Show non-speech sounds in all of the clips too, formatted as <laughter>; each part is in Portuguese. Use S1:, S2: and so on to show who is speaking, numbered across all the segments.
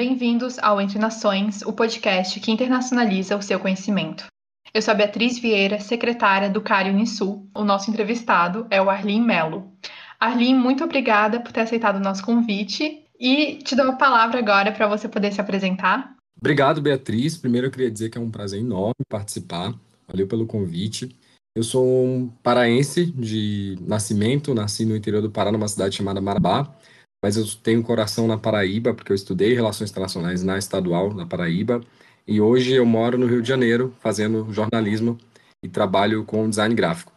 S1: bem-vindos ao Entre Nações, o podcast que internacionaliza o seu conhecimento. Eu sou a Beatriz Vieira, secretária do CARI Unisul. O nosso entrevistado é o Arlin Melo. Arlin, muito obrigada por ter aceitado o nosso convite e te dou a palavra agora para você poder se apresentar.
S2: Obrigado, Beatriz. Primeiro eu queria dizer que é um prazer enorme participar. Valeu pelo convite. Eu sou um paraense de nascimento, nasci no interior do Pará, numa cidade chamada Marabá, mas eu tenho coração na Paraíba, porque eu estudei Relações Internacionais na Estadual, na Paraíba, e hoje eu moro no Rio de Janeiro, fazendo jornalismo e trabalho com design gráfico.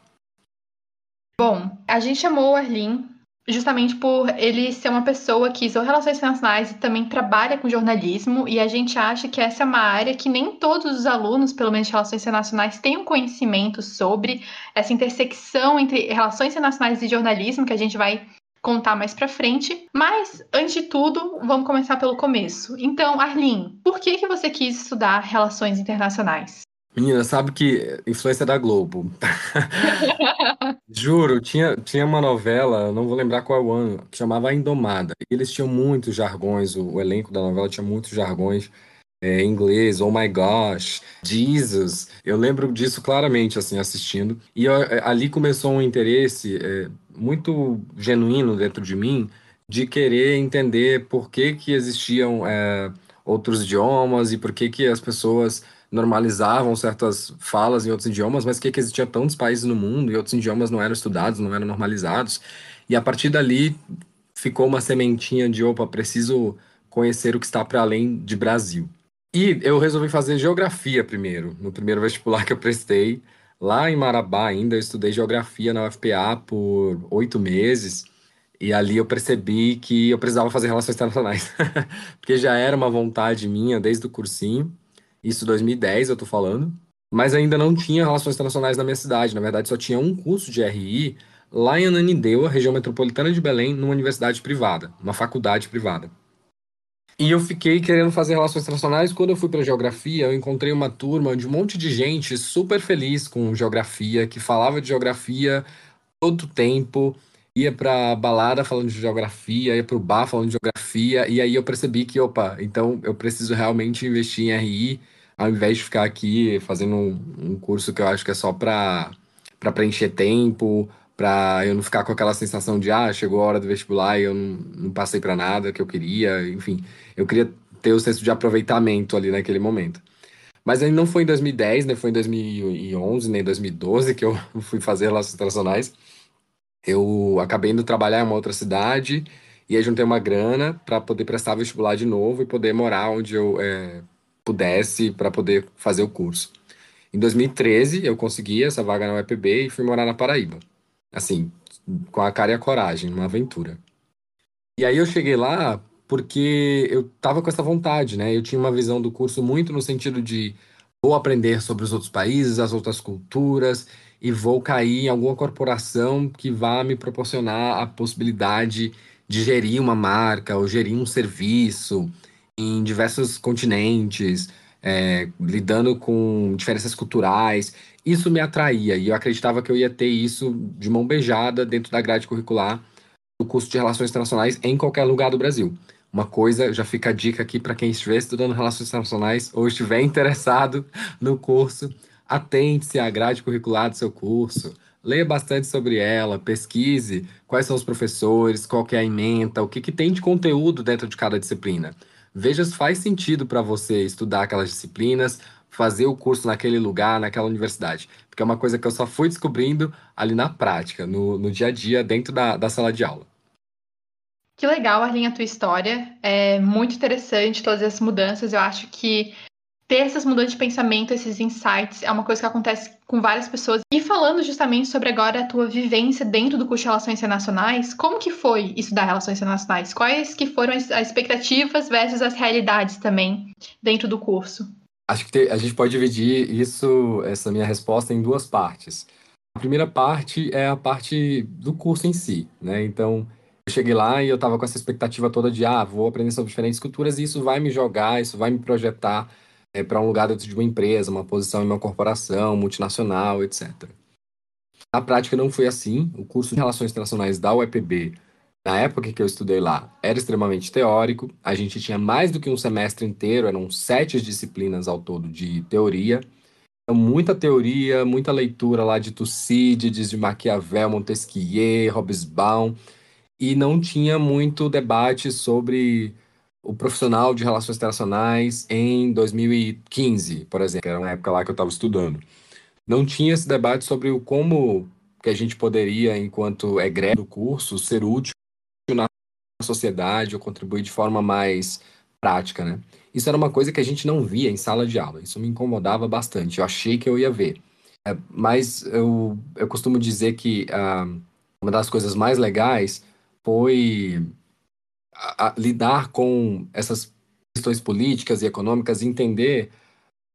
S1: Bom, a gente chamou o Arlin justamente por ele ser uma pessoa que usou relações internacionais e também trabalha com jornalismo, e a gente acha que essa é uma área que nem todos os alunos, pelo menos de relações internacionais, têm um conhecimento sobre essa intersecção entre relações internacionais e jornalismo, que a gente vai contar mais para frente. Mas, antes de tudo, vamos começar pelo começo. Então, Arlene, por que, que você quis estudar relações internacionais?
S2: Menina, sabe que influência da Globo. <laughs> Juro, tinha, tinha uma novela, não vou lembrar qual é o ano, que chamava A Indomada. Eles tinham muitos jargões, o, o elenco da novela tinha muitos jargões é, em inglês, oh my gosh, Jesus. Eu lembro disso claramente, assim, assistindo. E eu, é, ali começou um interesse é, muito genuíno dentro de mim de querer entender por que que existiam é, outros idiomas e por que que as pessoas normalizavam certas falas em outros idiomas, mas que, que existia tantos países no mundo e outros idiomas não eram estudados, não eram normalizados. E a partir dali ficou uma sementinha de, opa, preciso conhecer o que está para além de Brasil. E eu resolvi fazer geografia primeiro, no primeiro vestibular que eu prestei. Lá em Marabá ainda, eu estudei geografia na UFPA por oito meses. E ali eu percebi que eu precisava fazer relações internacionais. <laughs> Porque já era uma vontade minha desde o cursinho. Isso 2010 eu tô falando. Mas ainda não tinha relações internacionais na minha cidade. Na verdade, só tinha um curso de RI lá em Ananindeua, região metropolitana de Belém, numa universidade privada, uma faculdade privada. E eu fiquei querendo fazer relações internacionais. Quando eu fui para geografia, eu encontrei uma turma de um monte de gente super feliz com geografia, que falava de geografia todo tempo, ia para balada falando de geografia, ia para o bar falando de geografia, e aí eu percebi que, opa, então eu preciso realmente investir em RI, ao invés de ficar aqui fazendo um, um curso que eu acho que é só para preencher tempo, para eu não ficar com aquela sensação de, ah, chegou a hora do vestibular e eu não, não passei para nada que eu queria, enfim. Eu queria ter o senso de aproveitamento ali naquele momento. Mas aí não foi em 2010, nem foi em 2011, nem em 2012 que eu <laughs> fui fazer relações internacionais. Eu acabei indo trabalhar em uma outra cidade e aí juntei uma grana para poder prestar vestibular de novo e poder morar onde eu é, pudesse para poder fazer o curso. Em 2013 eu consegui essa vaga na UEPB e fui morar na Paraíba. Assim, com a cara e a coragem, uma aventura. E aí eu cheguei lá porque eu tava com essa vontade, né? Eu tinha uma visão do curso muito no sentido de vou aprender sobre os outros países, as outras culturas e vou cair em alguma corporação que vá me proporcionar a possibilidade de gerir uma marca ou gerir um serviço em diversos continentes, é, lidando com diferenças culturais. Isso me atraía e eu acreditava que eu ia ter isso de mão beijada dentro da grade curricular do curso de Relações Internacionais em qualquer lugar do Brasil. Uma coisa, já fica a dica aqui para quem estiver estudando Relações Internacionais ou estiver interessado no curso, atente-se à grade curricular do seu curso, leia bastante sobre ela, pesquise quais são os professores, qual é a ementa, o que, que tem de conteúdo dentro de cada disciplina. Veja se faz sentido para você estudar aquelas disciplinas, fazer o curso naquele lugar, naquela universidade. Porque é uma coisa que eu só fui descobrindo ali na prática, no, no dia a dia, dentro da, da sala de aula.
S1: Que legal, Arlinha, a tua história. É muito interessante todas essas mudanças. Eu acho que ter essas mudanças de pensamento, esses insights, é uma coisa que acontece com várias pessoas. E falando justamente sobre agora a tua vivência dentro do curso de Relações Internacionais, como que foi estudar Relações Internacionais? Quais que foram as expectativas versus as realidades também dentro do curso?
S2: Acho que a gente pode dividir isso, essa minha resposta, em duas partes. A primeira parte é a parte do curso em si, né? Então, eu cheguei lá e eu estava com essa expectativa toda de, ah, vou aprender sobre diferentes culturas e isso vai me jogar, isso vai me projetar é, para um lugar dentro de uma empresa, uma posição em uma corporação, multinacional, etc. Na prática não foi assim. O curso de Relações Internacionais da UEPB na época que eu estudei lá, era extremamente teórico. A gente tinha mais do que um semestre inteiro, eram sete disciplinas ao todo de teoria. Então, muita teoria, muita leitura lá de Tucídides, de Maquiavel, Montesquieu, Hobsbawm, e não tinha muito debate sobre o profissional de relações internacionais em 2015, por exemplo, que era uma época lá que eu estava estudando. Não tinha esse debate sobre o como que a gente poderia, enquanto egresso do curso, ser útil sociedade ou contribuir de forma mais prática, né? Isso era uma coisa que a gente não via em sala de aula. Isso me incomodava bastante. Eu achei que eu ia ver. É, mas eu, eu costumo dizer que ah, uma das coisas mais legais foi a, a, lidar com essas questões políticas e econômicas e entender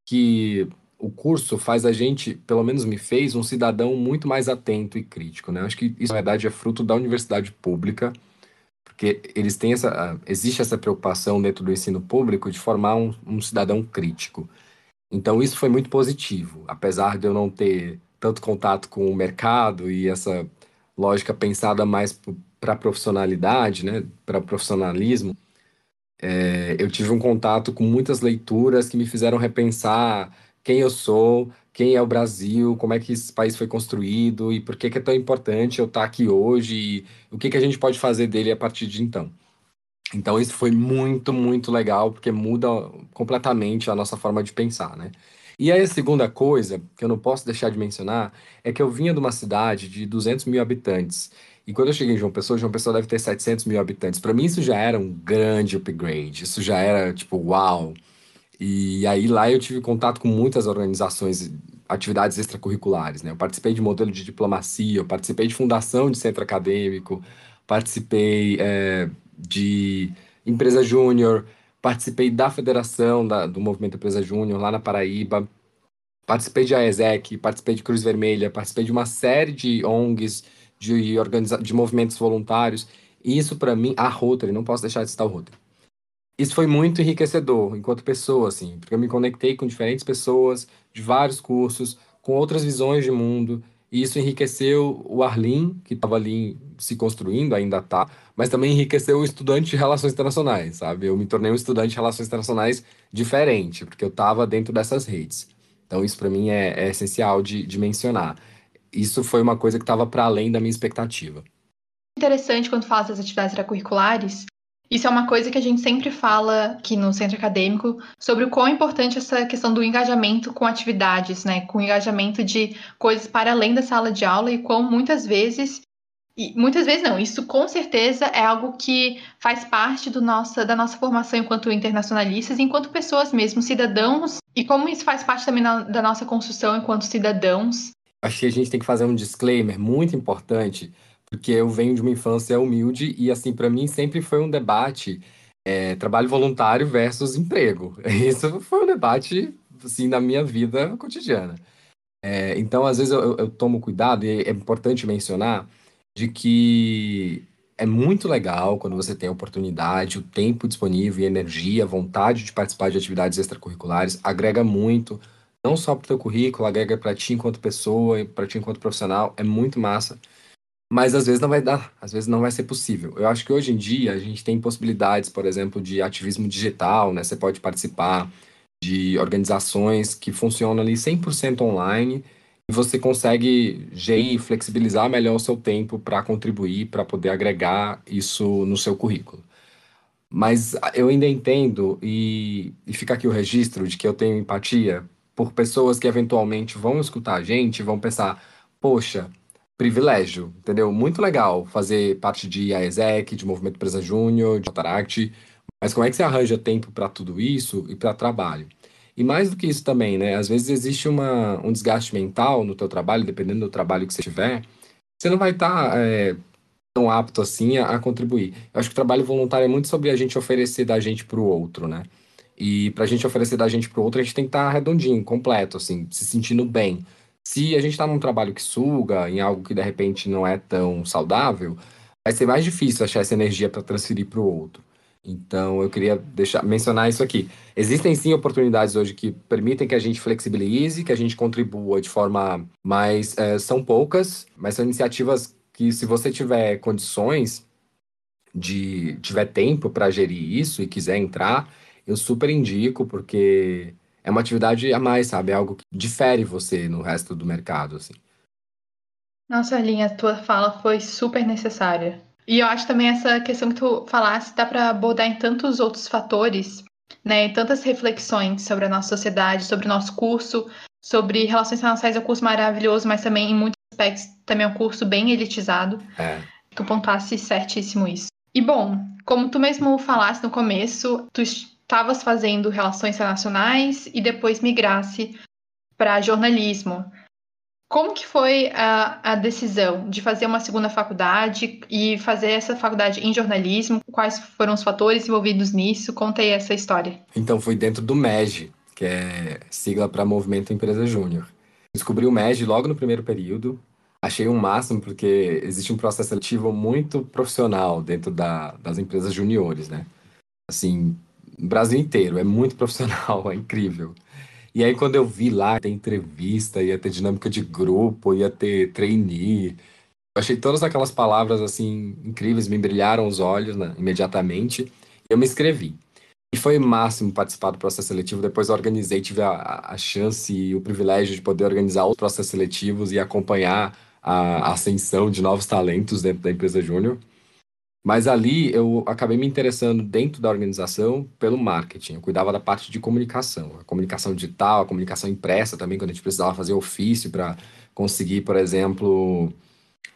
S2: que o curso faz a gente, pelo menos me fez, um cidadão muito mais atento e crítico, né? Acho que isso, na verdade, é fruto da universidade pública, porque eles têm essa, existe essa preocupação dentro do ensino público de formar um, um cidadão crítico. Então, isso foi muito positivo, apesar de eu não ter tanto contato com o mercado e essa lógica pensada mais para profissionalidade, né, para profissionalismo, é, eu tive um contato com muitas leituras que me fizeram repensar quem eu sou, quem é o Brasil, como é que esse país foi construído e por que, que é tão importante eu estar aqui hoje e o que, que a gente pode fazer dele a partir de então. Então isso foi muito, muito legal, porque muda completamente a nossa forma de pensar, né? E aí a segunda coisa, que eu não posso deixar de mencionar, é que eu vinha de uma cidade de 200 mil habitantes. E quando eu cheguei em João Pessoa, João Pessoa deve ter 700 mil habitantes. Para mim isso já era um grande upgrade, isso já era tipo, uau! E aí lá eu tive contato com muitas organizações, atividades extracurriculares, né? Eu participei de modelo de diplomacia, eu participei de fundação de centro acadêmico, participei é, de empresa júnior, participei da federação da, do movimento Empresa Júnior lá na Paraíba, participei de AESEC, participei de Cruz Vermelha, participei de uma série de ONGs, de, organiza de movimentos voluntários. E isso para mim, a Rotary, não posso deixar de citar o Rotary isso foi muito enriquecedor enquanto pessoa, assim, porque eu me conectei com diferentes pessoas de vários cursos, com outras visões de mundo, e isso enriqueceu o Arlin, que estava ali se construindo, ainda está, mas também enriqueceu o estudante de relações internacionais, sabe? Eu me tornei um estudante de relações internacionais diferente, porque eu estava dentro dessas redes. Então, isso para mim é, é, essencial de, de mencionar. Isso foi uma coisa que estava para além da minha expectativa.
S1: Interessante quando fala das atividades extracurriculares, isso é uma coisa que a gente sempre fala aqui no centro acadêmico sobre o quão importante essa questão do engajamento com atividades, né? Com engajamento de coisas para além da sala de aula e quão muitas vezes e muitas vezes não, isso com certeza é algo que faz parte do nossa, da nossa formação enquanto internacionalistas, enquanto pessoas mesmo, cidadãos, e como isso faz parte também na, da nossa construção enquanto cidadãos.
S2: Acho que a gente tem que fazer um disclaimer muito importante porque eu venho de uma infância humilde e, assim, para mim sempre foi um debate é, trabalho voluntário versus emprego. <laughs> Isso foi um debate, assim, na minha vida cotidiana. É, então, às vezes, eu, eu, tomo cuidado, e é importante mencionar, de que é muito legal quando você tem a oportunidade, o tempo disponível, energia, vontade de participar de atividades extracurriculares, agrega muito, não só para o teu currículo, agrega para ti enquanto pessoa, para ti enquanto profissional, é muito massa. Mas às vezes não vai dar, às vezes não vai ser possível. Eu acho que hoje em dia a gente tem possibilidades, por exemplo, de ativismo digital, né? Você pode participar de organizações que funcionam ali 100% online e você consegue gerir, flexibilizar melhor o seu tempo para contribuir, para poder agregar isso no seu currículo. Mas eu ainda entendo, e, e fica aqui o registro de que eu tenho empatia por pessoas que eventualmente vão escutar a gente vão pensar: poxa, privilégio, entendeu? Muito legal fazer parte de AESEC, de Movimento Empresa Júnior, de Ataract, mas como é que você arranja tempo para tudo isso e para trabalho? E mais do que isso também, né? Às vezes existe uma, um desgaste mental no teu trabalho, dependendo do trabalho que você tiver, você não vai estar tá, é, tão apto assim a, a, contribuir. Eu acho que o trabalho voluntário é muito sobre a gente oferecer da gente para o outro, né? E para a gente oferecer da gente para o outro, a gente tem que estar tá redondinho, completo, assim, se sentindo bem. Se a gente está num trabalho que suga, em algo que de repente não é tão saudável, vai ser mais difícil achar essa energia para transferir para o outro. Então, eu queria deixar, mencionar isso aqui. Existem sim oportunidades hoje que permitem que a gente flexibilize, que a gente contribua de forma mais. É, são poucas, mas são iniciativas que, se você tiver condições, de tiver tempo para gerir isso e quiser entrar, eu super indico, porque é uma atividade a mais, sabe? É algo que difere você no resto do mercado, assim.
S1: Nossa, Linha, a tua fala foi super necessária. E eu acho também essa questão que tu falasse dá para abordar em tantos outros fatores, né? Em tantas reflexões sobre a nossa sociedade, sobre o nosso curso, sobre relações internacionais é um curso maravilhoso, mas também em muitos aspectos também é um curso bem elitizado.
S2: É.
S1: Tu pontuasse certíssimo isso. E bom, como tu mesmo falaste no começo, tu estavas fazendo relações internacionais e depois migrasse para jornalismo. Como que foi a, a, decisão de fazer uma segunda faculdade e fazer essa faculdade em jornalismo? Quais foram os fatores envolvidos nisso? Conta aí essa história.
S2: Então, foi dentro do MEG, que é sigla para Movimento Empresa Júnior. Descobri o MEG logo no primeiro período. Achei um máximo porque existe um processo seletivo muito profissional dentro da, das empresas juniores, né? Assim, Brasil inteiro, é muito profissional, <laughs> é incrível. E aí, quando eu vi lá, ter entrevista, ia ter dinâmica de grupo, ia ter trainee. Eu achei todas aquelas palavras, assim, incríveis, me brilharam os olhos né, imediatamente. Eu me inscrevi. E foi máximo participar do processo seletivo. Depois organizei, tive a, a chance e o privilégio de poder organizar os processos seletivos e acompanhar a ascensão de novos talentos dentro da empresa Júnior. Mas ali eu acabei me interessando dentro da organização pelo marketing. Eu cuidava da parte de comunicação, a comunicação digital, a comunicação impressa também, quando a gente precisava fazer ofício para conseguir, por exemplo,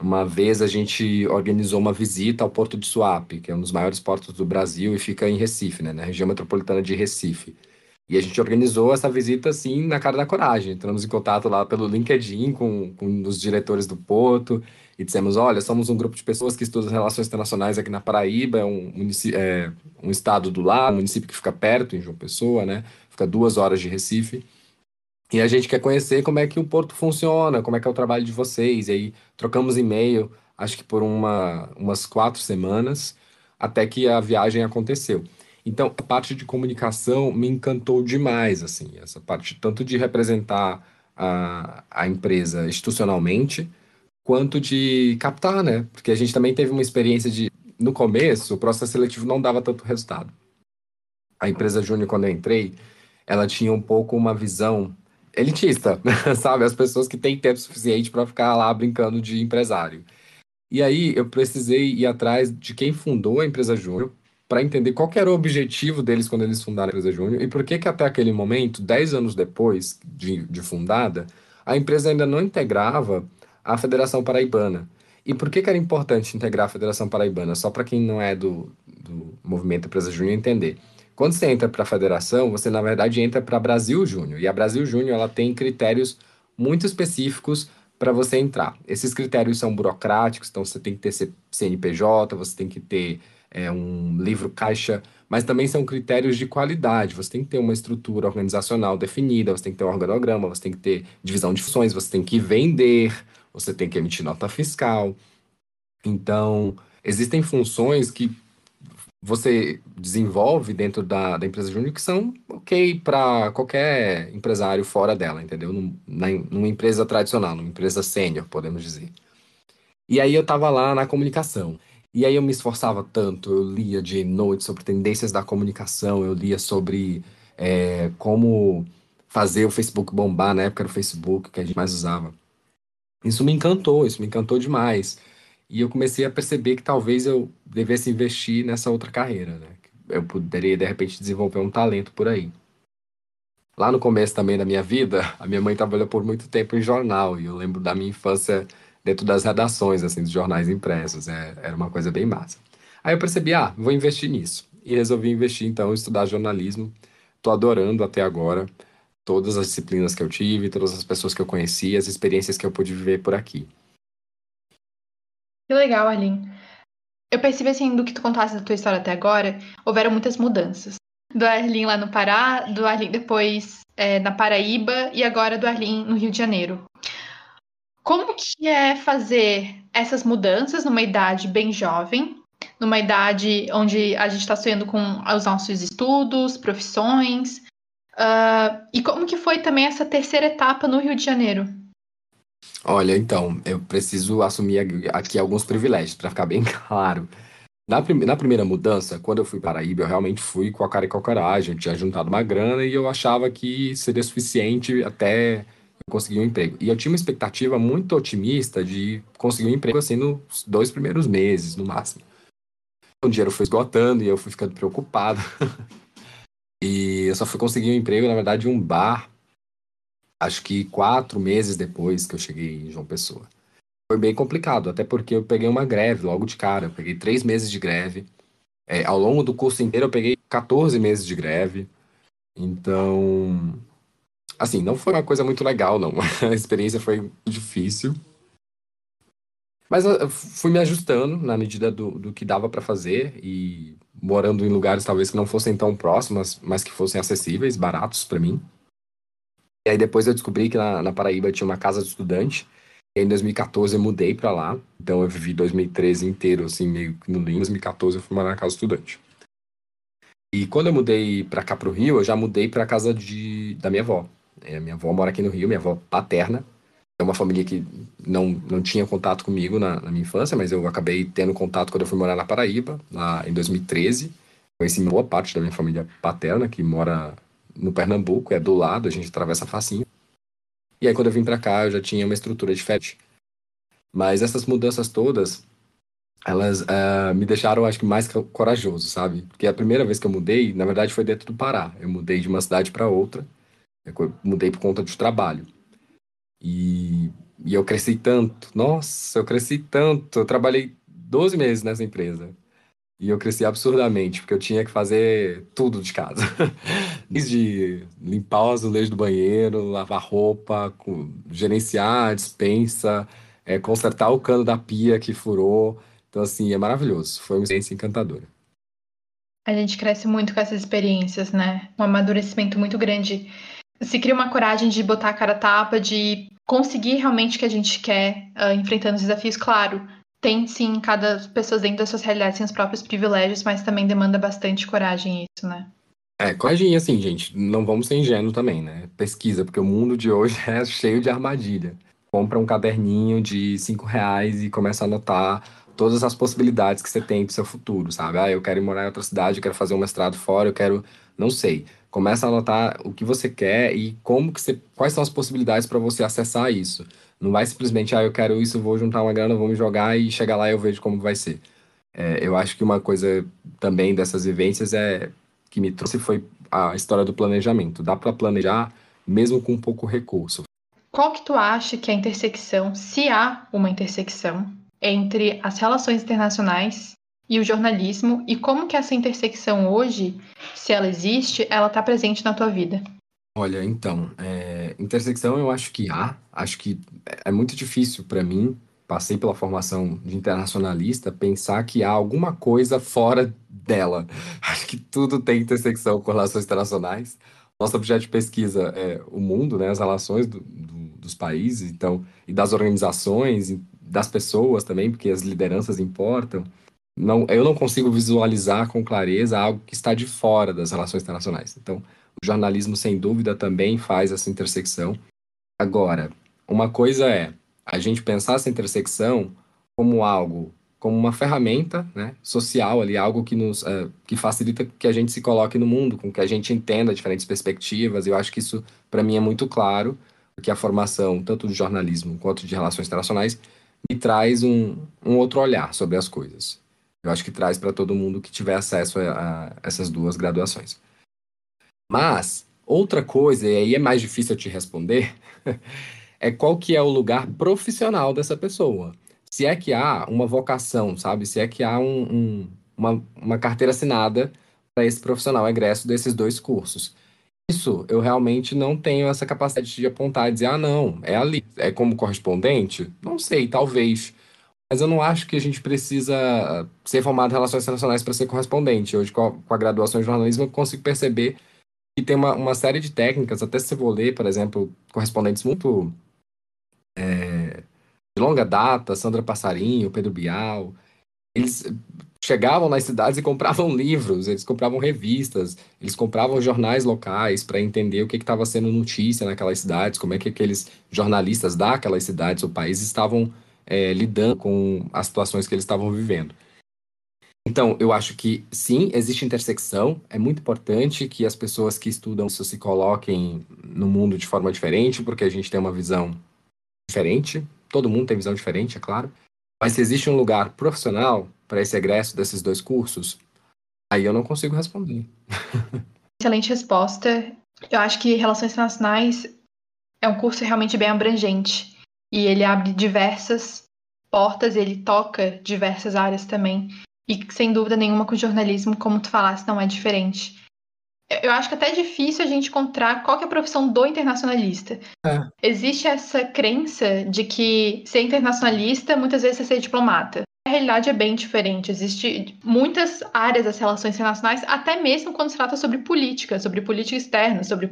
S2: uma vez a gente organizou uma visita ao Porto de Suape, que é um dos maiores portos do Brasil e fica em Recife, né, na região metropolitana de Recife. E a gente organizou essa visita assim na cara da coragem. Entramos em contato lá pelo LinkedIn com, com os diretores do Porto e dissemos: olha, somos um grupo de pessoas que estudam relações internacionais aqui na Paraíba, é um, é um estado do lado, um município que fica perto, em João Pessoa, né? Fica duas horas de Recife. E a gente quer conhecer como é que o Porto funciona, como é que é o trabalho de vocês. E aí trocamos e-mail, acho que por uma, umas quatro semanas, até que a viagem aconteceu. Então, a parte de comunicação me encantou demais, assim, essa parte tanto de representar a, a empresa institucionalmente, quanto de captar, né? Porque a gente também teve uma experiência de, no começo, o processo seletivo não dava tanto resultado. A empresa Júnior, quando eu entrei, ela tinha um pouco uma visão elitista, <laughs> sabe? As pessoas que têm tempo suficiente para ficar lá brincando de empresário. E aí eu precisei ir atrás de quem fundou a empresa Júnior para entender qual era o objetivo deles quando eles fundaram a empresa Júnior e por que que até aquele momento, 10 anos depois de, de fundada, a empresa ainda não integrava a Federação Paraibana. E por que, que era importante integrar a Federação Paraibana? Só para quem não é do, do movimento Empresa Júnior entender. Quando você entra para a federação, você na verdade entra para Brasil Júnior. E a Brasil Júnior ela tem critérios muito específicos para você entrar. Esses critérios são burocráticos, então você tem que ter CNPJ, você tem que ter é, um livro caixa, mas também são critérios de qualidade. Você tem que ter uma estrutura organizacional definida, você tem que ter um organograma, você tem que ter divisão de funções, você tem que vender, você tem que emitir nota fiscal. Então, existem funções que você desenvolve dentro da, da empresa júnior que são ok para qualquer empresário fora dela, entendeu? Num, na, numa empresa tradicional, numa empresa sênior, podemos dizer. E aí eu estava lá na comunicação. E aí eu me esforçava tanto, eu lia de noite sobre tendências da comunicação, eu lia sobre é, como fazer o Facebook bombar, na época era o Facebook que a gente mais usava. Isso me encantou, isso me encantou demais. E eu comecei a perceber que talvez eu devesse investir nessa outra carreira, né? Eu poderia, de repente, desenvolver um talento por aí. Lá no começo também da minha vida, <laughs> a minha mãe trabalhou por muito tempo em jornal, e eu lembro da minha infância dentro das redações, assim, dos jornais impressos. É, era uma coisa bem massa. Aí eu percebi, ah, vou investir nisso. E resolvi investir, então, em estudar jornalismo. Estou adorando até agora todas as disciplinas que eu tive, todas as pessoas que eu conheci, as experiências que eu pude viver por aqui.
S1: Que legal, Arlene. Eu percebi, assim, do que tu contaste da tua história até agora, houveram muitas mudanças. Do Arlene lá no Pará, do Arlene depois é, na Paraíba e agora do Arlene no Rio de Janeiro. Como que é fazer essas mudanças numa idade bem jovem, numa idade onde a gente está sonhando com os nossos estudos, profissões, Uh, e como que foi também essa terceira etapa no Rio de Janeiro?
S2: Olha, então, eu preciso assumir aqui alguns privilégios para ficar bem <laughs> claro. Na, na primeira mudança, quando eu fui para Paraíba, eu realmente fui com a cara e com a coragem. Eu tinha juntado uma grana e eu achava que seria suficiente até eu conseguir um emprego. E eu tinha uma expectativa muito otimista de conseguir um emprego assim nos dois primeiros meses, no máximo. O dinheiro foi esgotando e eu fui ficando preocupado. <laughs> e eu só fui conseguir um emprego, na verdade, em um bar, acho que quatro meses depois que eu cheguei em João Pessoa foi bem complicado, até porque eu peguei uma greve logo de cara. Eu peguei três meses de greve. É, ao longo do curso inteiro, eu peguei 14 meses de greve. Então, assim, não foi uma coisa muito legal, não. <laughs> A experiência foi difícil. Mas eu fui me ajustando na medida do, do que dava para fazer e morando em lugares talvez que não fossem tão próximos, mas que fossem acessíveis, baratos para mim. E aí depois eu descobri que na, na Paraíba tinha uma casa de estudante em 2014 eu mudei para lá, então eu vivi 2013 inteiro, assim, meio que no Em 2014 eu fui morar na casa estudante. E quando eu mudei para cá pro Rio, eu já mudei para casa de, da minha avó. É, minha avó mora aqui no Rio, minha avó paterna. É uma família que não, não tinha contato comigo na, na minha infância, mas eu acabei tendo contato quando eu fui morar na Paraíba, lá em 2013. Conheci boa parte da minha família paterna, que mora no Pernambuco, é do lado, a gente atravessa facinho. E aí, quando eu vim para cá, eu já tinha uma estrutura diferente. Mas essas mudanças todas, elas uh, me deixaram, acho que, mais corajoso, sabe? Porque a primeira vez que eu mudei, na verdade, foi dentro do Pará. Eu mudei de uma cidade para outra. Eu mudei por conta de trabalho. E, e eu cresci tanto. Nossa, eu cresci tanto. Eu trabalhei 12 meses nessa empresa. E eu cresci absurdamente, porque eu tinha que fazer tudo de casa. <laughs> Desde limpar o azulejo do banheiro, lavar roupa, gerenciar a dispensa, é, consertar o cano da pia que furou. Então, assim, é maravilhoso. Foi uma experiência encantadora.
S1: A gente cresce muito com essas experiências, né? Um amadurecimento muito grande. Se cria uma coragem de botar a cara tapa, de conseguir realmente o que a gente quer, uh, enfrentando os desafios, claro tem sim, cada pessoa dentro das suas realidades tem os próprios privilégios, mas também demanda bastante coragem isso, né?
S2: É, coragem, assim, gente, não vamos ser ingênuos também, né? Pesquisa, porque o mundo de hoje <laughs> é cheio de armadilha. Compra um caderninho de cinco reais e começa a anotar todas as possibilidades que você tem pro seu futuro, sabe? Ah, eu quero ir morar em outra cidade, eu quero fazer um mestrado fora, eu quero, não sei. Começa a anotar o que você quer e como que você, quais são as possibilidades para você acessar isso. Não vai simplesmente, ah, eu quero isso, vou juntar uma grana, vou me jogar e chegar lá e eu vejo como vai ser. É, eu acho que uma coisa também dessas vivências é que me trouxe foi a história do planejamento. Dá para planejar mesmo com pouco recurso.
S1: Qual que tu acha que é a intersecção, se há uma intersecção, entre as relações internacionais e o jornalismo e como que essa intersecção hoje, se ela existe, ela está presente na tua vida?
S2: Olha, então, é, intersecção eu acho que há. Acho que é muito difícil para mim, passei pela formação de internacionalista, pensar que há alguma coisa fora dela. <laughs> Acho que tudo tem intersecção com relações internacionais. Nosso objeto de pesquisa é o mundo, né, as relações do, do, dos países, então, e das organizações, das pessoas também, porque as lideranças importam. Não, eu não consigo visualizar com clareza algo que está de fora das relações internacionais. Então, o jornalismo, sem dúvida, também faz essa intersecção. Agora, uma coisa é a gente pensar essa intersecção como algo, como uma ferramenta né, social ali, algo que nos uh, que facilita que a gente se coloque no mundo, com que a gente entenda diferentes perspectivas. Eu acho que isso, para mim, é muito claro, porque a formação, tanto de jornalismo quanto de relações internacionais, me traz um, um outro olhar sobre as coisas. Eu acho que traz para todo mundo que tiver acesso a, a essas duas graduações. Mas, outra coisa, e aí é mais difícil eu te responder, <laughs> é qual que é o lugar profissional dessa pessoa. Se é que há uma vocação, sabe? Se é que há um, um, uma, uma carteira assinada para esse profissional egresso desses dois cursos. Isso eu realmente não tenho essa capacidade de apontar e dizer, ah, não, é ali. É como correspondente? Não sei, talvez. Mas eu não acho que a gente precisa ser formado em relações internacionais para ser correspondente. Hoje, com a, com a graduação em jornalismo, eu consigo perceber e tem uma, uma série de técnicas, até se você ler, por exemplo, correspondentes muito é, de longa data, Sandra Passarinho, Pedro Bial, eles chegavam nas cidades e compravam <laughs> livros, eles compravam revistas, eles compravam jornais locais para entender o que estava sendo notícia naquelas cidades, como é que aqueles jornalistas daquelas cidades ou países estavam é, lidando com as situações que eles estavam vivendo. Então, eu acho que sim, existe intersecção. É muito importante que as pessoas que estudam isso se coloquem no mundo de forma diferente, porque a gente tem uma visão diferente. Todo mundo tem visão diferente, é claro. Mas se existe um lugar profissional para esse egresso desses dois cursos, aí eu não consigo responder. <laughs>
S1: Excelente resposta. Eu acho que Relações Internacionais é um curso realmente bem abrangente e ele abre diversas portas, ele toca diversas áreas também. E sem dúvida nenhuma com o jornalismo, como tu falaste, não é diferente. Eu acho que até é difícil a gente encontrar qual é a profissão do internacionalista. É. Existe essa crença de que ser internacionalista muitas vezes é ser diplomata. A realidade é bem diferente. Existem muitas áreas das relações internacionais, até mesmo quando se trata sobre política, sobre política externa, sobre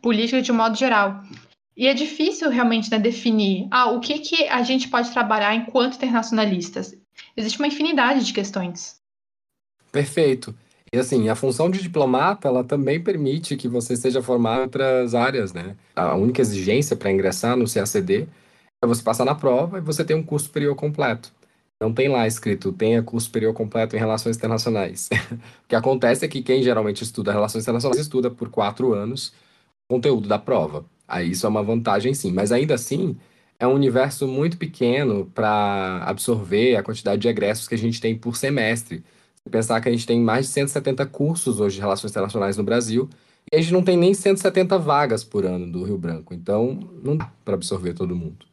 S1: política de modo geral. E é difícil realmente né, definir ah, o que, que a gente pode trabalhar enquanto internacionalistas. Existe uma infinidade de questões.
S2: Perfeito. E assim, a função de diplomata, ela também permite que você seja formado em outras áreas, né? A única exigência para ingressar no CACD é você passar na prova e você ter um curso superior completo. Não tem lá escrito, tenha curso superior completo em relações internacionais. <laughs> o que acontece é que quem geralmente estuda relações internacionais estuda por quatro anos o conteúdo da prova. Aí isso é uma vantagem sim, mas ainda assim é um universo muito pequeno para absorver a quantidade de egressos que a gente tem por semestre pensar que a gente tem mais de 170 cursos hoje de relações internacionais no Brasil e a gente não tem nem 170 vagas por ano do Rio Branco. Então, não dá para absorver todo mundo.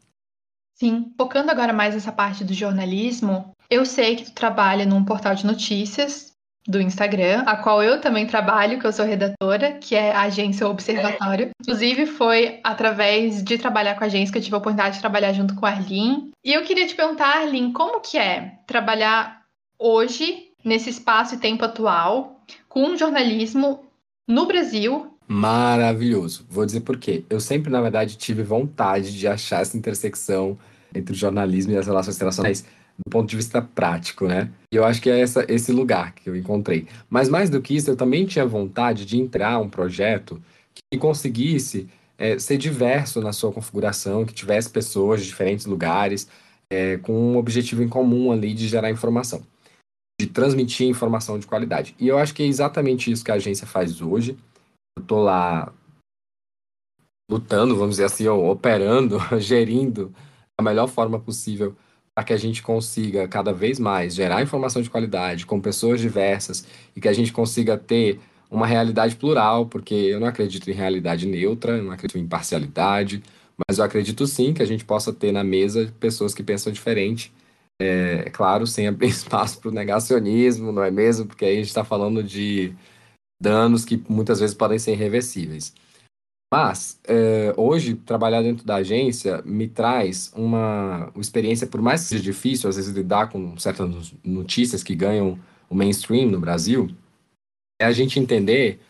S1: Sim, focando agora mais nessa parte do jornalismo, eu sei que tu trabalha num portal de notícias do Instagram, a qual eu também trabalho, que eu sou redatora, que é a agência Observatório. Inclusive, foi através de trabalhar com a agência que eu tive a oportunidade de trabalhar junto com a Arlene. E eu queria te perguntar, Arlene, como que é trabalhar hoje nesse espaço e tempo atual com jornalismo no Brasil.
S2: Maravilhoso. Vou dizer por quê. Eu sempre, na verdade, tive vontade de achar essa intersecção entre o jornalismo e as relações internacionais do ponto de vista prático, né? E eu acho que é essa, esse lugar que eu encontrei. Mas mais do que isso, eu também tinha vontade de entrar um projeto que conseguisse é, ser diverso na sua configuração, que tivesse pessoas de diferentes lugares, é, com um objetivo em comum ali de gerar informação de transmitir informação de qualidade. E eu acho que é exatamente isso que a agência faz hoje. Eu estou lá lutando, vamos dizer assim, operando, <laughs> gerindo da melhor forma possível para que a gente consiga cada vez mais gerar informação de qualidade com pessoas diversas e que a gente consiga ter uma realidade plural, porque eu não acredito em realidade neutra, eu não acredito em parcialidade, mas eu acredito sim que a gente possa ter na mesa pessoas que pensam diferente é, claro, sem abrir <laughs> espaço para o negacionismo, não é mesmo? Porque aí a gente está falando de danos que muitas vezes podem ser irreversíveis. Mas, é, hoje, trabalhar dentro da agência me traz uma, uma experiência, por mais que seja difícil, às vezes, lidar com certas notícias que ganham o mainstream no Brasil, é a gente entender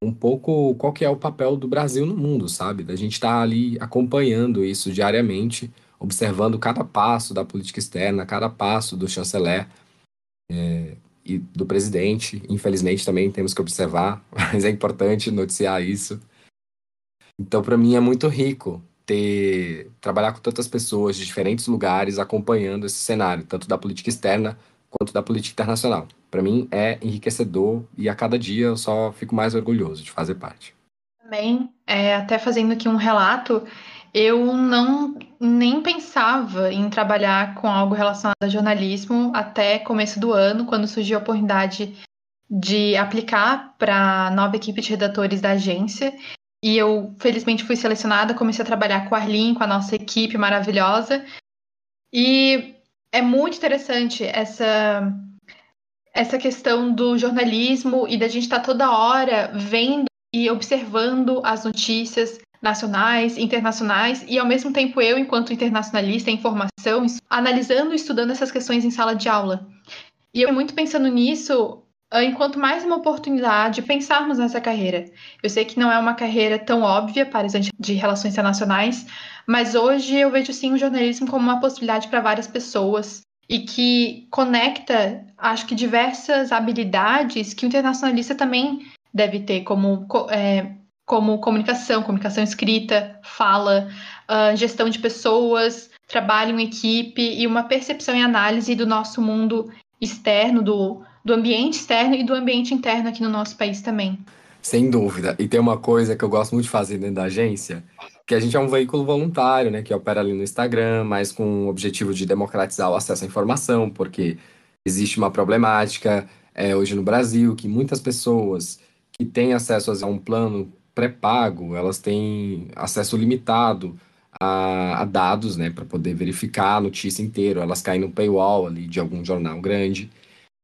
S2: um pouco qual que é o papel do Brasil no mundo, sabe? Da gente estar tá ali acompanhando isso diariamente, observando cada passo da política externa, cada passo do chanceler é, e do presidente. Infelizmente, também temos que observar, <laughs> mas é importante noticiar isso. Então, para mim, é muito rico ter trabalhar com tantas pessoas de diferentes lugares acompanhando esse cenário, tanto da política externa quanto da política internacional. Para mim, é enriquecedor e a cada dia eu só fico mais orgulhoso de fazer parte.
S1: Também, é, até fazendo aqui um relato, eu não nem pensava em trabalhar com algo relacionado a jornalismo até começo do ano, quando surgiu a oportunidade de aplicar para a nova equipe de redatores da agência. E eu, felizmente, fui selecionada, comecei a trabalhar com a Arlene, com a nossa equipe maravilhosa. E é muito interessante essa, essa questão do jornalismo e da gente estar tá toda hora vendo e observando as notícias, nacionais, internacionais, e ao mesmo tempo eu, enquanto internacionalista em formação, analisando e estudando essas questões em sala de aula. E eu muito pensando nisso enquanto mais uma oportunidade de pensarmos nessa carreira. Eu sei que não é uma carreira tão óbvia para gente de relações internacionais, mas hoje eu vejo sim o jornalismo como uma possibilidade para várias pessoas e que conecta, acho que diversas habilidades que o internacionalista também deve ter, como é, como comunicação, comunicação escrita, fala, uh, gestão de pessoas, trabalho em equipe e uma percepção e análise do nosso mundo externo, do, do ambiente externo e do ambiente interno aqui no nosso país também.
S2: Sem dúvida. E tem uma coisa que eu gosto muito de fazer dentro da agência, que a gente é um veículo voluntário, né, que opera ali no Instagram, mas com o objetivo de democratizar o acesso à informação, porque existe uma problemática é, hoje no Brasil que muitas pessoas que têm acesso a um plano pré-pago, elas têm acesso limitado a, a dados, né, para poder verificar a notícia inteira. Elas caem no paywall ali de algum jornal grande.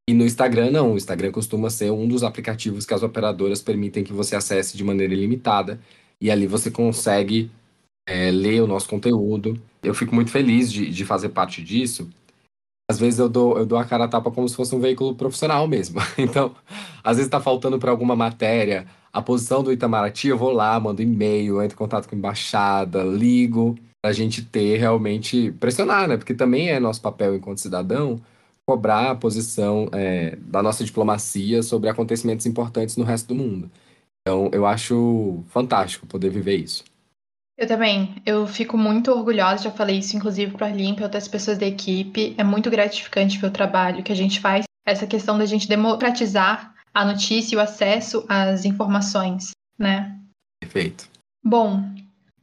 S2: E no Instagram, não. O Instagram costuma ser um dos aplicativos que as operadoras permitem que você acesse de maneira ilimitada. E ali você consegue é, ler o nosso conteúdo. Eu fico muito feliz de, de fazer parte disso. Às vezes eu dou, eu dou a cara a tapa como se fosse um veículo profissional mesmo. <laughs> Então, às vezes está faltando para alguma matéria a posição do Itamaraty, eu vou lá, mando e-mail, entro em contato com a embaixada, ligo, para a gente ter realmente pressionar, né? Porque também é nosso papel enquanto cidadão cobrar a posição é, da nossa diplomacia sobre acontecimentos importantes no resto do mundo. Então, eu acho fantástico poder viver isso.
S1: Eu também. Eu fico muito orgulhosa, já falei isso inclusive para a Limpa e outras pessoas da equipe. É muito gratificante ver o trabalho que a gente faz. Essa questão da gente democratizar a notícia e o acesso às informações, né?
S2: Perfeito.
S1: Bom,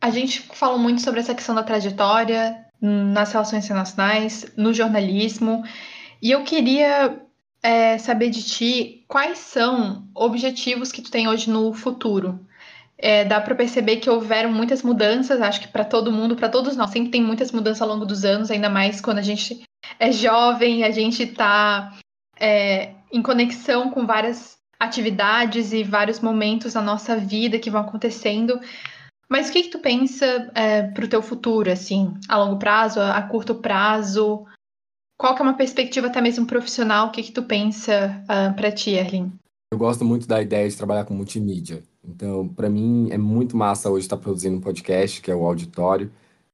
S1: a gente falou muito sobre essa questão da trajetória nas relações internacionais, no jornalismo. E eu queria é, saber de ti quais são objetivos que tu tem hoje no futuro. É, dá para perceber que houveram muitas mudanças, acho que para todo mundo, para todos nós, sempre tem muitas mudanças ao longo dos anos, ainda mais quando a gente é jovem, a gente está é, em conexão com várias atividades e vários momentos da nossa vida que vão acontecendo. Mas o que, que tu pensa é, para o teu futuro, assim, a longo prazo, a curto prazo? Qual que é uma perspectiva até mesmo profissional? O que, que tu pensa uh, ah, para ti, Erlin?
S2: Eu gosto muito da ideia de trabalhar com multimídia. Então, para mim, é muito massa hoje estar produzindo um podcast, que é o Auditório.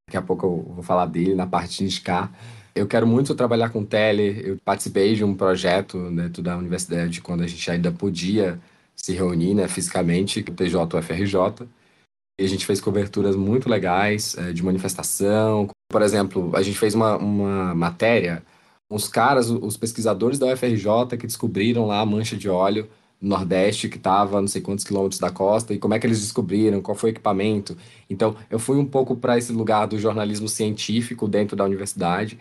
S2: Daqui a pouco eu vou falar dele na parte de indicar. Eu quero muito trabalhar com tele. Eu participei de um projeto dentro da universidade quando a gente ainda podia se reunir né, fisicamente, o TJ-UFRJ. E a gente fez coberturas muito legais é, de manifestação. Por exemplo, a gente fez uma, uma matéria os caras, os pesquisadores da UFRJ que descobriram lá a mancha de óleo no Nordeste, que estava não sei quantos quilômetros da costa, e como é que eles descobriram, qual foi o equipamento. Então, eu fui um pouco para esse lugar do jornalismo científico dentro da universidade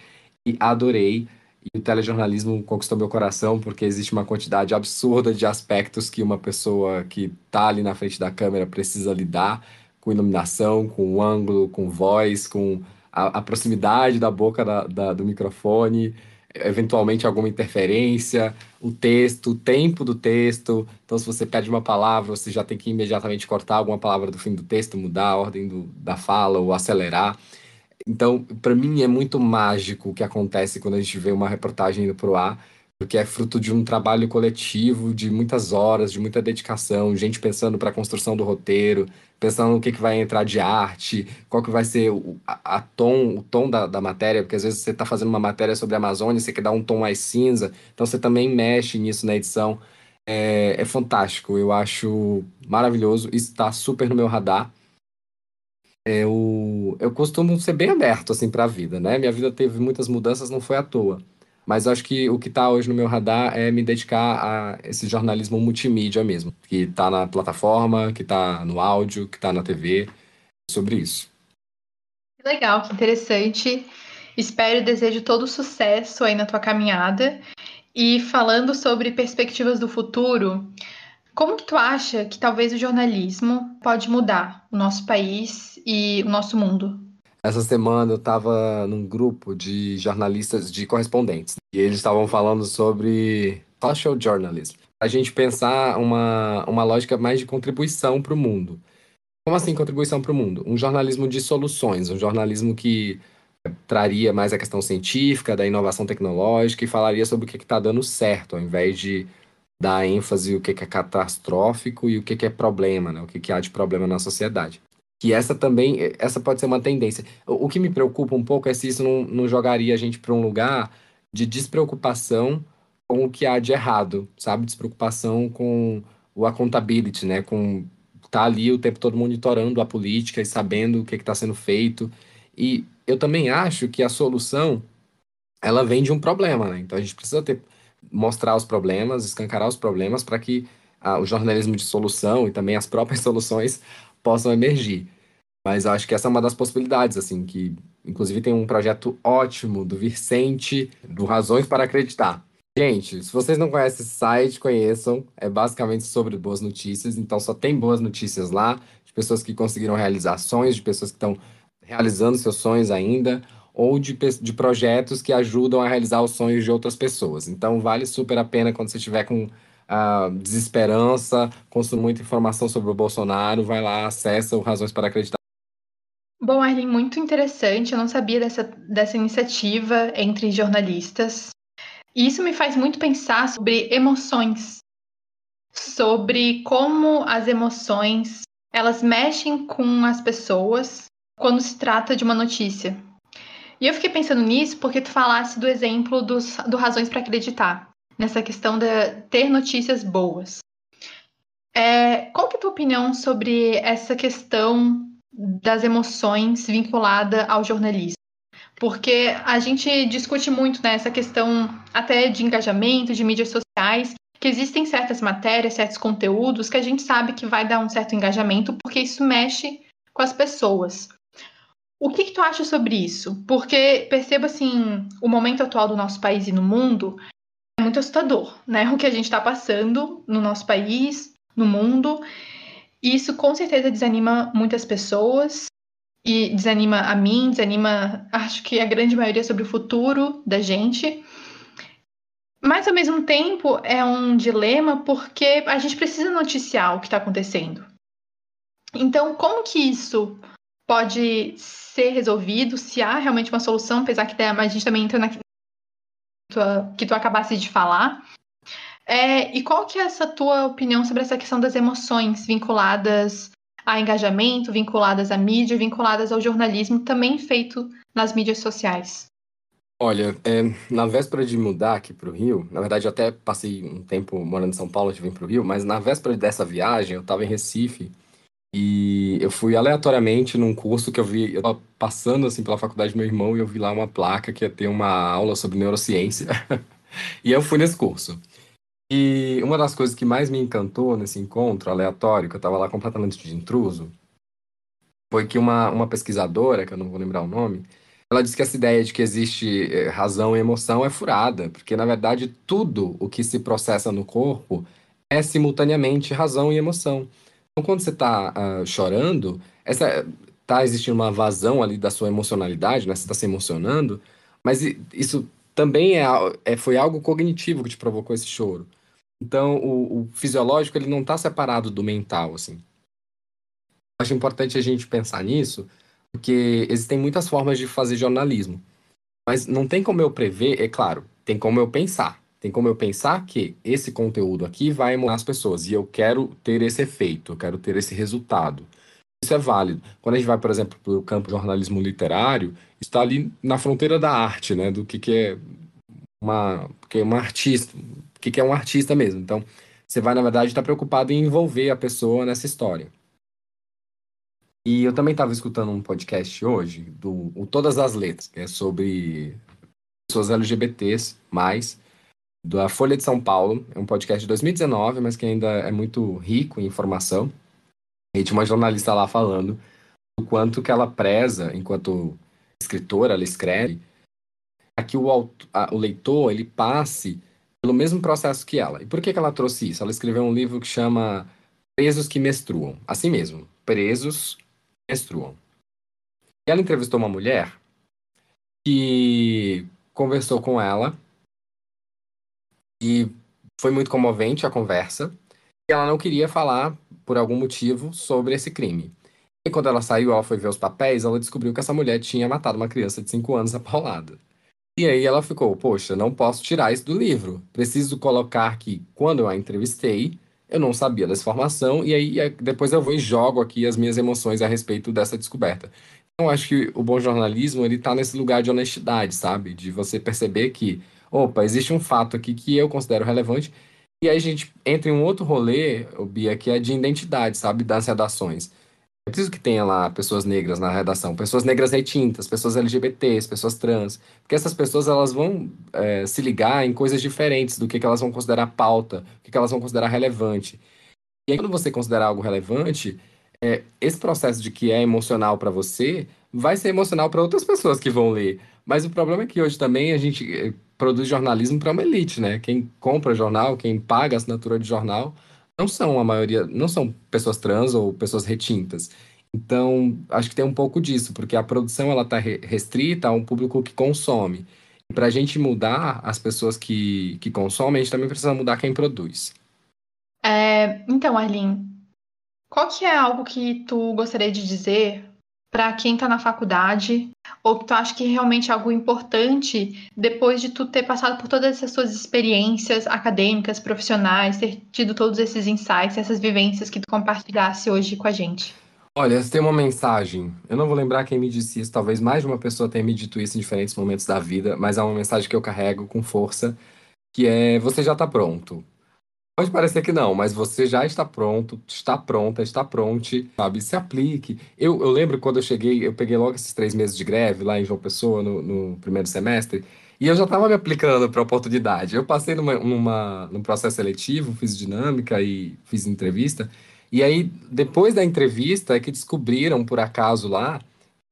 S2: e adorei. E o telejornalismo conquistou meu coração porque existe uma quantidade absurda de aspectos que uma pessoa que está ali na frente da câmera precisa lidar, com iluminação, com ângulo, com voz, com a, a proximidade da boca da, da, do microfone eventualmente alguma interferência, o texto, o tempo do texto. Então, se você pede uma palavra, você já tem que imediatamente cortar alguma palavra do fim do texto, mudar a ordem do, da fala ou acelerar. Então, para mim, é muito mágico o que acontece quando a gente vê uma reportagem indo para o ar porque é fruto de um trabalho coletivo, de muitas horas, de muita dedicação, gente pensando para a construção do roteiro, pensando no que, que vai entrar de arte, qual que vai ser o, a, a tom, o tom da, da matéria, porque às vezes você está fazendo uma matéria sobre a Amazônia, você quer dar um tom mais cinza, então você também mexe nisso na edição. É, é fantástico, eu acho maravilhoso, está super no meu radar. Eu, eu costumo ser bem aberto assim para a vida, né? Minha vida teve muitas mudanças, não foi à toa. Mas acho que o que está hoje no meu radar é me dedicar a esse jornalismo multimídia mesmo, que está na plataforma, que está no áudio, que está na TV, sobre isso.
S1: Legal, que interessante. Espero e desejo todo sucesso aí na tua caminhada. E falando sobre perspectivas do futuro, como que tu acha que talvez o jornalismo pode mudar o nosso país e o nosso mundo?
S2: Essa semana eu estava num grupo de jornalistas, de correspondentes, e eles estavam falando sobre social journalism. A gente pensar uma, uma lógica mais de contribuição para o mundo. Como assim contribuição para o mundo? Um jornalismo de soluções, um jornalismo que traria mais a questão científica, da inovação tecnológica e falaria sobre o que está dando certo, ao invés de dar ênfase o que, que é catastrófico e o que, que é problema, né? o que, que há de problema na sociedade que essa também, essa pode ser uma tendência. O, o que me preocupa um pouco é se isso não, não jogaria a gente para um lugar de despreocupação com o que há de errado, sabe? Despreocupação com o accountability, né? Com tá ali o tempo todo monitorando a política e sabendo o que está sendo feito. E eu também acho que a solução ela vem de um problema, né? Então a gente precisa ter mostrar os problemas, escancarar os problemas para que ah, o jornalismo de solução e também as próprias <laughs> soluções possam emergir. Mas acho que essa é uma das possibilidades, assim, que inclusive tem um projeto ótimo do Vicente, do Razões para Acreditar. Gente, se vocês não conhecem esse site, conheçam. É basicamente sobre boas notícias, então só tem boas notícias lá, de pessoas que conseguiram realizar sonhos, de pessoas que estão realizando seus sonhos ainda, ou de, de projetos que ajudam a realizar os sonhos de outras pessoas. Então, vale super a pena quando você estiver com uh, desesperança, consumo muita informação sobre o Bolsonaro, vai lá, acessa o Razões para Acreditar.
S1: Bom, Arlen, muito interessante. Eu não sabia dessa, dessa iniciativa entre jornalistas. E isso me faz muito pensar sobre emoções, sobre como as emoções elas mexem com as pessoas quando se trata de uma notícia. E eu fiquei pensando nisso porque tu falasse do exemplo dos, do Razões para Acreditar, nessa questão de ter notícias boas. É, qual que é a tua opinião sobre essa questão das emoções vinculada ao jornalismo? Porque a gente discute muito nessa né, questão até de engajamento, de mídias sociais, que existem certas matérias, certos conteúdos que a gente sabe que vai dar um certo engajamento, porque isso mexe com as pessoas. O que, que, tu acha sobre isso? Porque perceba assim, o momento atual do nosso país e no mundo muito assustador, né? O que a gente está passando no nosso país, no mundo. E isso com certeza desanima muitas pessoas e desanima a mim, desanima, acho que a grande maioria sobre o futuro da gente. Mas ao mesmo tempo é um dilema porque a gente precisa noticiar o que está acontecendo. Então, como que isso pode ser resolvido, se há realmente uma solução, apesar que a gente também entra na que tu acabasse de falar. É, e qual que é essa tua opinião sobre essa questão das emoções vinculadas a engajamento, vinculadas à mídia, vinculadas ao jornalismo, também feito nas mídias sociais?
S2: Olha, é, na véspera de mudar aqui para o Rio, na verdade eu até passei um tempo morando em São Paulo de vir para o Rio, mas na véspera dessa viagem eu estava em Recife e eu fui aleatoriamente num curso que eu vi, eu tava passando assim pela faculdade do meu irmão e eu vi lá uma placa que ia ter uma aula sobre neurociência. <laughs> e eu fui nesse curso. E uma das coisas que mais me encantou nesse encontro aleatório, que eu estava lá completamente de intruso, foi que uma, uma pesquisadora, que eu não vou lembrar o nome, ela disse que essa ideia de que existe eh, razão e emoção é furada, porque na verdade tudo o que se processa no corpo é simultaneamente razão e emoção. Então, quando você está ah, chorando, essa tá existindo uma vazão ali da sua emocionalidade, né? Você está se emocionando, mas isso também é, é, foi algo cognitivo que te provocou esse choro. Então, o, o fisiológico ele não está separado do mental, assim. Acho importante a gente pensar nisso, porque existem muitas formas de fazer jornalismo. Mas não tem como eu prever, é claro, tem como eu pensar. Tem como eu pensar que esse conteúdo aqui vai emocionar as pessoas e eu quero ter esse efeito, eu quero ter esse resultado. Isso é válido. Quando a gente vai, por exemplo, para o campo jornalismo literário, está ali na fronteira da arte, né? Do que, que é uma, que é uma artista, o que, que é um artista mesmo. Então, você vai, na verdade, estar preocupado em envolver a pessoa nessa história. E eu também estava escutando um podcast hoje, do Todas as Letras, que é sobre pessoas LGBTs, mais, da Folha de São Paulo. É um podcast de 2019, mas que ainda é muito rico em informação. E tinha uma jornalista lá falando o quanto que ela preza, enquanto escritora, ela escreve, a que o, a, o leitor ele passe pelo mesmo processo que ela. E por que, que ela trouxe isso? Ela escreveu um livro que chama Presos que Menstruam. Assim mesmo, Presos que Menstruam. E ela entrevistou uma mulher que conversou com ela e foi muito comovente a conversa. E ela não queria falar, por algum motivo, sobre esse crime. E quando ela saiu, ela foi ver os papéis, ela descobriu que essa mulher tinha matado uma criança de 5 anos <laughs> a paulada. E aí ela ficou, poxa, não posso tirar isso do livro. Preciso colocar que, quando eu a entrevistei, eu não sabia dessa informação, e aí depois eu vou e jogo aqui as minhas emoções a respeito dessa descoberta. Então, acho que o bom jornalismo, ele tá nesse lugar de honestidade, sabe? De você perceber que opa, existe um fato aqui que eu considero relevante. E aí a gente entra em um outro rolê, Bia, que é de identidade, sabe, das redações. É preciso que tenha lá pessoas negras na redação, pessoas negras retintas, pessoas LGBTs, pessoas trans, porque essas pessoas elas vão é, se ligar em coisas diferentes do que, que elas vão considerar pauta, o que, que elas vão considerar relevante. E aí, quando você considerar algo relevante, é, esse processo de que é emocional para você vai ser emocional para outras pessoas que vão ler. Mas o problema é que hoje também a gente eh, produz jornalismo para uma elite, né? Quem compra jornal, quem paga assinatura de jornal, não são a maioria, não são pessoas trans ou pessoas retintas. Então, acho que tem um pouco disso, porque a produção ela está restrita a um público que consome. Para a gente mudar as pessoas que, que consomem, a gente também precisa mudar quem produz.
S1: É, então, Arlene, qual que é algo que tu gostaria de dizer para quem está na faculdade ou que tu acha que realmente é algo importante depois de tu ter passado por todas essas suas experiências acadêmicas, profissionais, ter tido todos esses insights, essas vivências que tu compartilhasse hoje com a gente?
S2: Olha, tem uma mensagem. Eu não vou lembrar quem me disse isso, talvez mais de uma pessoa tenha me dito isso em diferentes momentos da vida, mas é uma mensagem que eu carrego com força, que é você já está pronto. Pode parecer que não, mas você já está pronto, está pronta, está pronte, sabe? Se aplique. Eu, eu lembro quando eu cheguei, eu peguei logo esses três meses de greve lá em João Pessoa, no, no primeiro semestre, e eu já estava me aplicando para a oportunidade. Eu passei numa, numa, num processo seletivo, fiz dinâmica e fiz entrevista, e aí, depois da entrevista, é que descobriram, por acaso lá,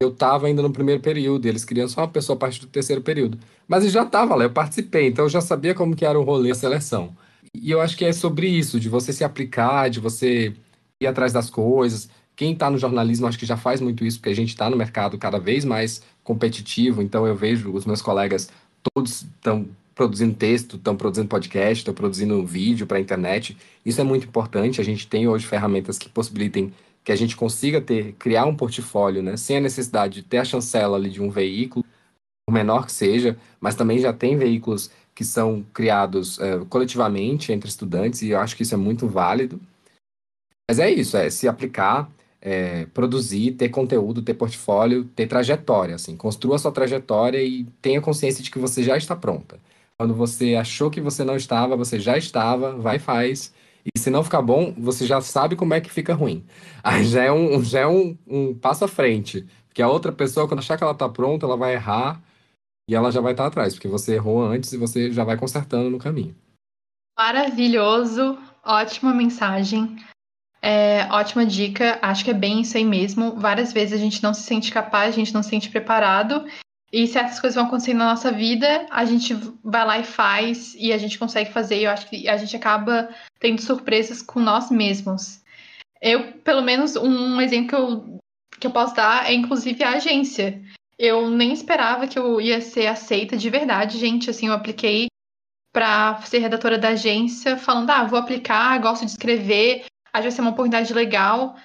S2: eu estava ainda no primeiro período, e eles queriam só uma pessoa a partir do terceiro período. Mas eu já estava lá, eu participei, então eu já sabia como que era o rolê da seleção. E eu acho que é sobre isso, de você se aplicar, de você ir atrás das coisas. Quem está no jornalismo, acho que já faz muito isso, porque a gente está no mercado cada vez mais competitivo. Então, eu vejo os meus colegas, todos estão produzindo texto, estão produzindo podcast, estão produzindo vídeo para a internet. Isso é muito importante. A gente tem hoje ferramentas que possibilitem que a gente consiga ter, criar um portfólio, né, sem a necessidade de ter a chancela ali de um veículo, por menor que seja, mas também já tem veículos que são criados é, coletivamente entre estudantes, e eu acho que isso é muito válido. Mas é isso, é se aplicar, é, produzir, ter conteúdo, ter portfólio, ter trajetória, assim, construa sua trajetória e tenha consciência de que você já está pronta. Quando você achou que você não estava, você já estava, vai e faz. E se não ficar bom, você já sabe como é que fica ruim. <laughs> Aí já é um, já é um, um passo à frente. Porque a outra pessoa, quando achar que ela está pronta, ela vai errar e ela já vai estar atrás, porque você errou antes e você já vai consertando no caminho.
S1: Maravilhoso, ótima mensagem, é, ótima dica. Acho que é bem isso aí mesmo. Várias vezes a gente não se sente capaz, a gente não se sente preparado. E certas coisas vão acontecendo na nossa vida, a gente vai lá e faz, e a gente consegue fazer, e eu acho que a gente acaba tendo surpresas com nós mesmos. Eu, pelo menos, um exemplo que eu, que eu posso dar é, inclusive, a agência. Eu nem esperava que eu ia ser aceita de verdade, gente. Assim, eu apliquei para ser redatora da agência, falando, ah, vou aplicar, gosto de escrever, acho que vai ser uma oportunidade legal.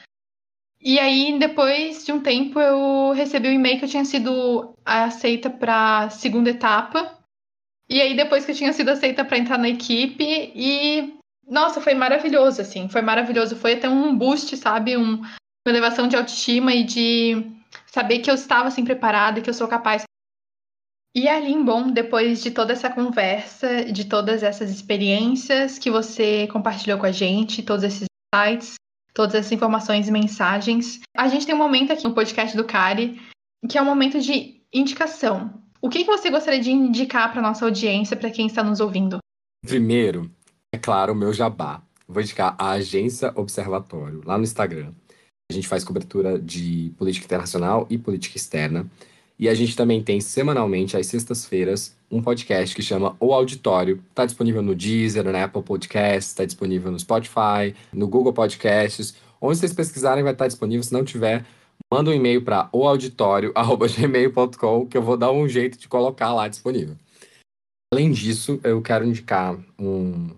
S1: E aí, depois de um tempo, eu recebi o um e-mail que eu tinha sido aceita para segunda etapa. E aí, depois que eu tinha sido aceita para entrar na equipe, e nossa, foi maravilhoso, assim, foi maravilhoso. Foi até um boost, sabe? Um, uma elevação de autoestima e de saber que eu estava assim preparada, que eu sou capaz. E Arlene, bom, depois de toda essa conversa, de todas essas experiências que você compartilhou com a gente, todos esses insights, todas essas informações e mensagens, a gente tem um momento aqui no podcast do Cari, que é um momento de indicação. O que, que você gostaria de indicar para nossa audiência, para quem está nos ouvindo?
S2: Primeiro, é claro, o meu jabá. Vou indicar a Agência Observatório, lá no Instagram. A gente faz cobertura de política internacional e política externa. E a gente também tem semanalmente, às sextas-feiras, um podcast que chama O Auditório. Está disponível no Deezer, na Apple Podcasts, está disponível no Spotify, no Google Podcasts. Onde vocês pesquisarem vai estar disponível. Se não tiver, manda um e-mail para oauditório.gmail.com que eu vou dar um jeito de colocar lá disponível. Além disso, eu quero indicar um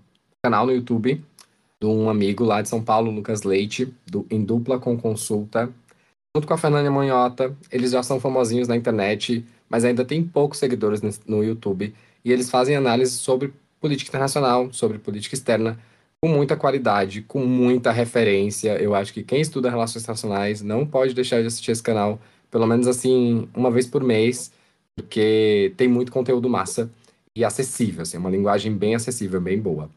S2: canal no YouTube de um amigo lá de São Paulo, Lucas Leite, do Em Dupla com Consulta, junto com a Fernanda Manhota. Eles já são famosinhos na internet, mas ainda tem poucos seguidores no YouTube. E eles fazem análise sobre política internacional, sobre política externa, com muita qualidade, com muita referência. Eu acho que quem estuda relações internacionais não pode deixar de assistir esse canal, pelo menos assim, uma vez por mês, porque tem muito conteúdo massa e acessível, assim, uma linguagem bem acessível, bem boa.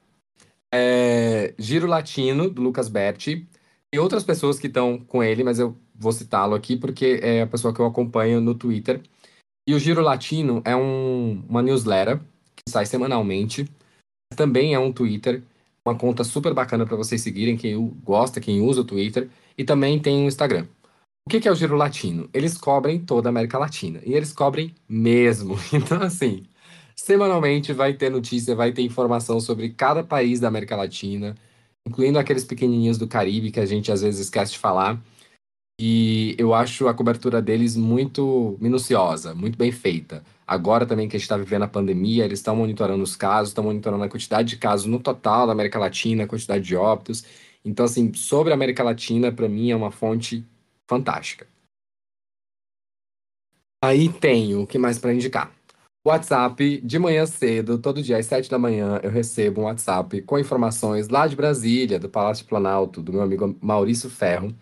S2: É, Giro Latino, do Lucas Berti. Tem outras pessoas que estão com ele, mas eu vou citá-lo aqui porque é a pessoa que eu acompanho no Twitter. E o Giro Latino é um, uma newsletter que sai semanalmente. Também é um Twitter, uma conta super bacana para vocês seguirem, quem gosta, quem usa o Twitter. E também tem um Instagram. O que é o Giro Latino? Eles cobrem toda a América Latina. E eles cobrem mesmo. <laughs> Então, assim, semanalmente vai ter notícia, vai ter informação sobre cada país da América Latina, incluindo aqueles pequenininhos do Caribe que a gente às vezes esquece de falar. E eu acho a cobertura deles muito minuciosa, muito bem feita. Agora também que a gente está vivendo a pandemia, eles estão monitorando os casos, estão monitorando a quantidade de casos no total da América Latina, a quantidade de óbitos. Então, assim, sobre a América Latina, para mim é uma fonte fantástica. Aí tenho o que mais para indicar. WhatsApp, de manhã cedo, todo dia às 7 da manhã, eu recebo um WhatsApp com informações lá de Brasília, do Palácio Planalto, do meu amigo Maurício Ferro.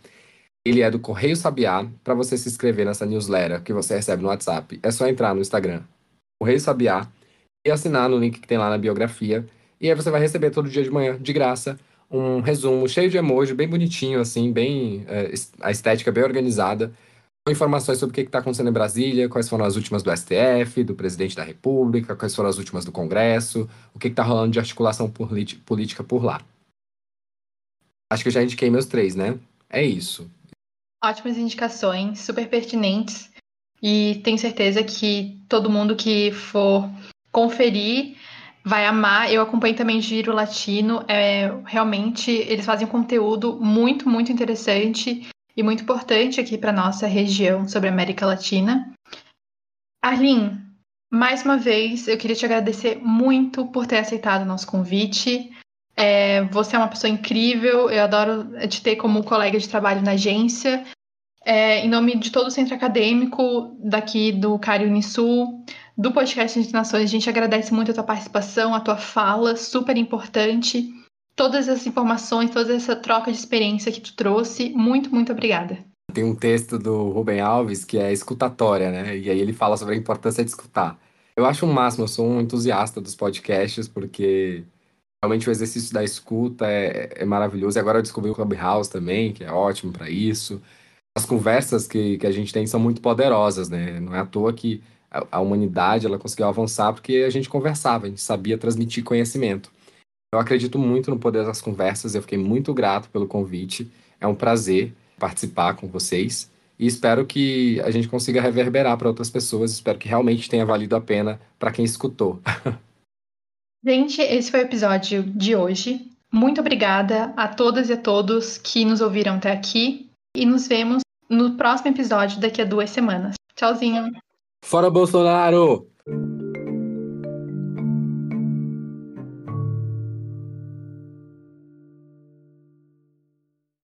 S2: Ele é do Correio Sabiá. Para você se inscrever nessa newsletter que você recebe no WhatsApp, é só entrar no Instagram, Correio Sabiá, e assinar no link que tem lá na biografia. E aí você vai receber todo dia de manhã, de graça, um resumo cheio de emoji, bem bonitinho, assim, bem. É, a estética bem organizada, informações sobre o que está acontecendo em Brasília, quais foram as últimas do STF, do presidente da República, quais foram as últimas do Congresso, o que está rolando de articulação política por lá. Acho que eu já indiquei meus três, né? É isso.
S1: Ótimas indicações, super pertinentes. E tenho certeza que todo mundo que for conferir vai amar. Eu acompanho também Giro Latino. É, realmente, eles fazem conteúdo muito, muito interessante e muito importante aqui para nossa região sobre a América Latina. Arlene, mais uma vez, eu queria te agradecer muito por ter aceitado o nosso convite. É, você é uma pessoa incrível, eu adoro te ter como colega de trabalho na agência. É, em nome de todo o centro acadêmico daqui do Cari Unisul, do podcast Nações. A gente agradece muito a tua participação, a tua fala, super importante. Todas essas informações, toda essa troca de experiência que tu trouxe. Muito, muito obrigada.
S2: Tem um texto do Rubem Alves que é escutatória, né? E aí ele fala sobre a importância de escutar. Eu acho um máximo, eu sou um entusiasta dos podcasts, porque realmente o exercício da escuta é, é maravilhoso. E agora eu descobri o Clubhouse também, que é ótimo para isso. As conversas que, que a gente tem são muito poderosas, né? Não é à toa que a, humanidade ela conseguiu avançar porque a gente conversava, a gente sabia transmitir conhecimento. Eu acredito muito no poder das conversas, eu fiquei muito grato pelo convite. É um prazer participar com vocês e espero que a gente consiga reverberar para outras pessoas. Espero que realmente tenha valido a pena para quem escutou. <laughs>
S1: Gente, esse foi o episódio de hoje. Muito obrigada a todas e a todos que nos ouviram até aqui e nos vemos no próximo episódio daqui a duas semanas. Tchauzinho!
S2: Fora Bolsonaro!